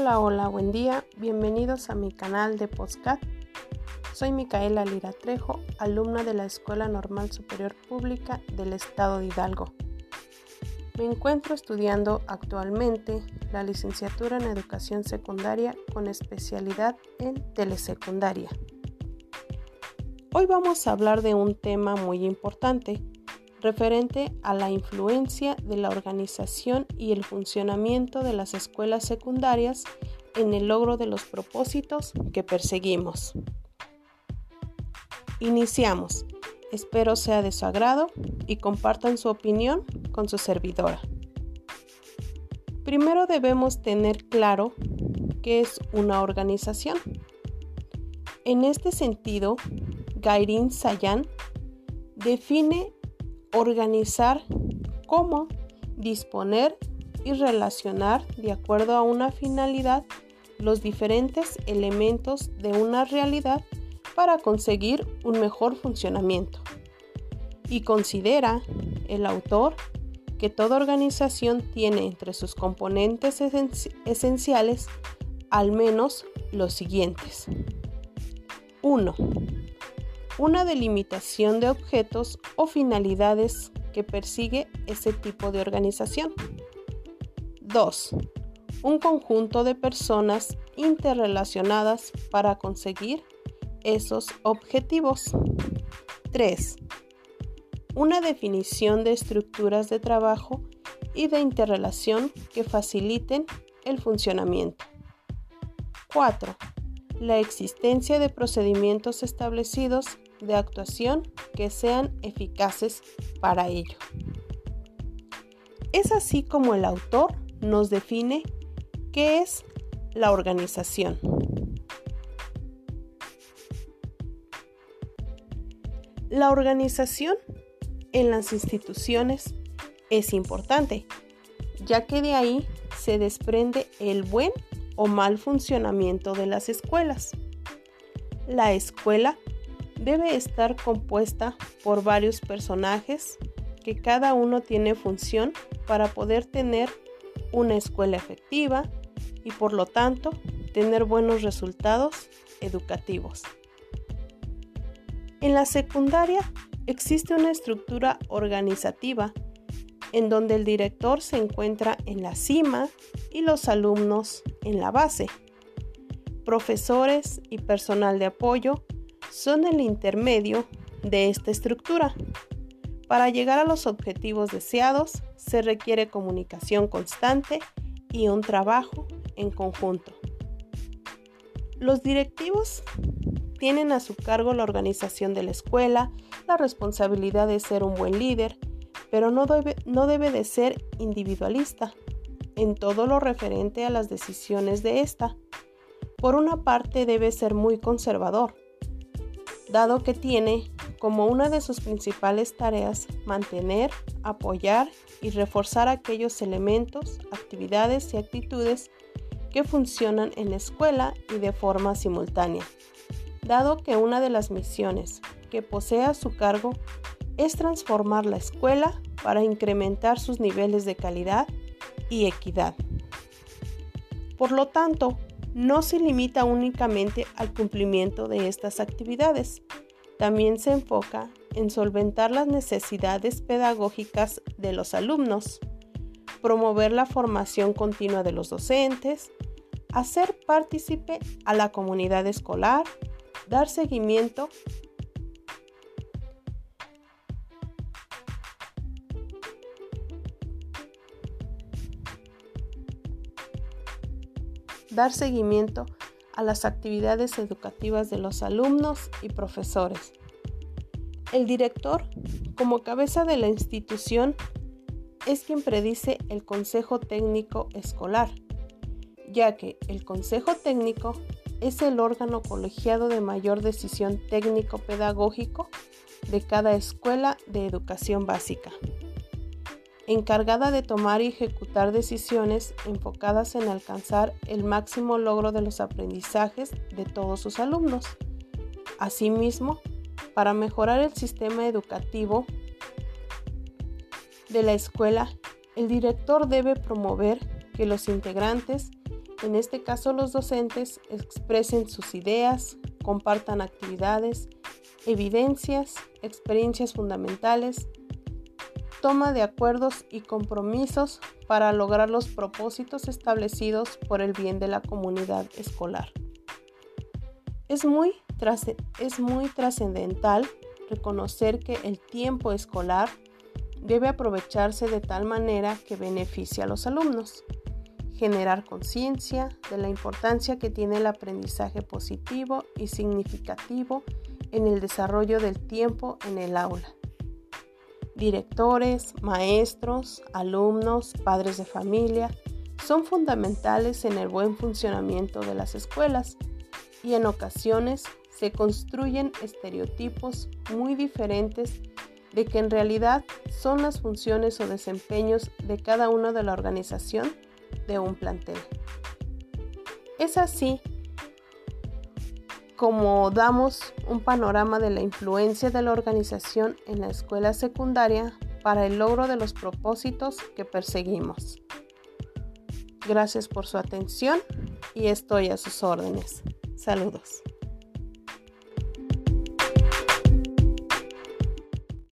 Hola, hola, buen día. Bienvenidos a mi canal de podcast. Soy Micaela Lira Trejo, alumna de la Escuela Normal Superior Pública del Estado de Hidalgo. Me encuentro estudiando actualmente la licenciatura en Educación Secundaria con especialidad en telesecundaria. Hoy vamos a hablar de un tema muy importante referente a la influencia de la organización y el funcionamiento de las escuelas secundarias en el logro de los propósitos que perseguimos. Iniciamos. Espero sea de su agrado y compartan su opinión con su servidora. Primero debemos tener claro qué es una organización. En este sentido, Gairin Sayan define organizar cómo disponer y relacionar de acuerdo a una finalidad los diferentes elementos de una realidad para conseguir un mejor funcionamiento. Y considera el autor que toda organización tiene entre sus componentes esenciales al menos los siguientes. 1 una delimitación de objetos o finalidades que persigue ese tipo de organización. 2. Un conjunto de personas interrelacionadas para conseguir esos objetivos. 3. Una definición de estructuras de trabajo y de interrelación que faciliten el funcionamiento. 4. La existencia de procedimientos establecidos de actuación que sean eficaces para ello. Es así como el autor nos define qué es la organización. La organización en las instituciones es importante, ya que de ahí se desprende el buen o mal funcionamiento de las escuelas. La escuela debe estar compuesta por varios personajes que cada uno tiene función para poder tener una escuela efectiva y por lo tanto tener buenos resultados educativos. En la secundaria existe una estructura organizativa en donde el director se encuentra en la cima y los alumnos en la base. Profesores y personal de apoyo son el intermedio de esta estructura. Para llegar a los objetivos deseados se requiere comunicación constante y un trabajo en conjunto. Los directivos tienen a su cargo la organización de la escuela, la responsabilidad de ser un buen líder, pero no debe, no debe de ser individualista en todo lo referente a las decisiones de esta. Por una parte debe ser muy conservador, dado que tiene como una de sus principales tareas mantener, apoyar y reforzar aquellos elementos, actividades y actitudes que funcionan en la escuela y de forma simultánea, dado que una de las misiones que posee a su cargo es transformar la escuela para incrementar sus niveles de calidad y equidad. Por lo tanto, no se limita únicamente al cumplimiento de estas actividades, también se enfoca en solventar las necesidades pedagógicas de los alumnos, promover la formación continua de los docentes, hacer partícipe a la comunidad escolar, dar seguimiento dar seguimiento a las actividades educativas de los alumnos y profesores. El director, como cabeza de la institución, es quien predice el Consejo Técnico Escolar, ya que el Consejo Técnico es el órgano colegiado de mayor decisión técnico-pedagógico de cada escuela de educación básica encargada de tomar y ejecutar decisiones enfocadas en alcanzar el máximo logro de los aprendizajes de todos sus alumnos. Asimismo, para mejorar el sistema educativo de la escuela, el director debe promover que los integrantes en este caso los docentes, expresen sus ideas, compartan actividades, evidencias, experiencias fundamentales, toma de acuerdos y compromisos para lograr los propósitos establecidos por el bien de la comunidad escolar. Es muy, es muy trascendental reconocer que el tiempo escolar debe aprovecharse de tal manera que beneficie a los alumnos, generar conciencia de la importancia que tiene el aprendizaje positivo y significativo en el desarrollo del tiempo en el aula. Directores, maestros, alumnos, padres de familia son fundamentales en el buen funcionamiento de las escuelas y en ocasiones se construyen estereotipos muy diferentes de que en realidad son las funciones o desempeños de cada uno de la organización de un plantel. Es así como damos un panorama de la influencia de la organización en la escuela secundaria para el logro de los propósitos que perseguimos. Gracias por su atención y estoy a sus órdenes. Saludos.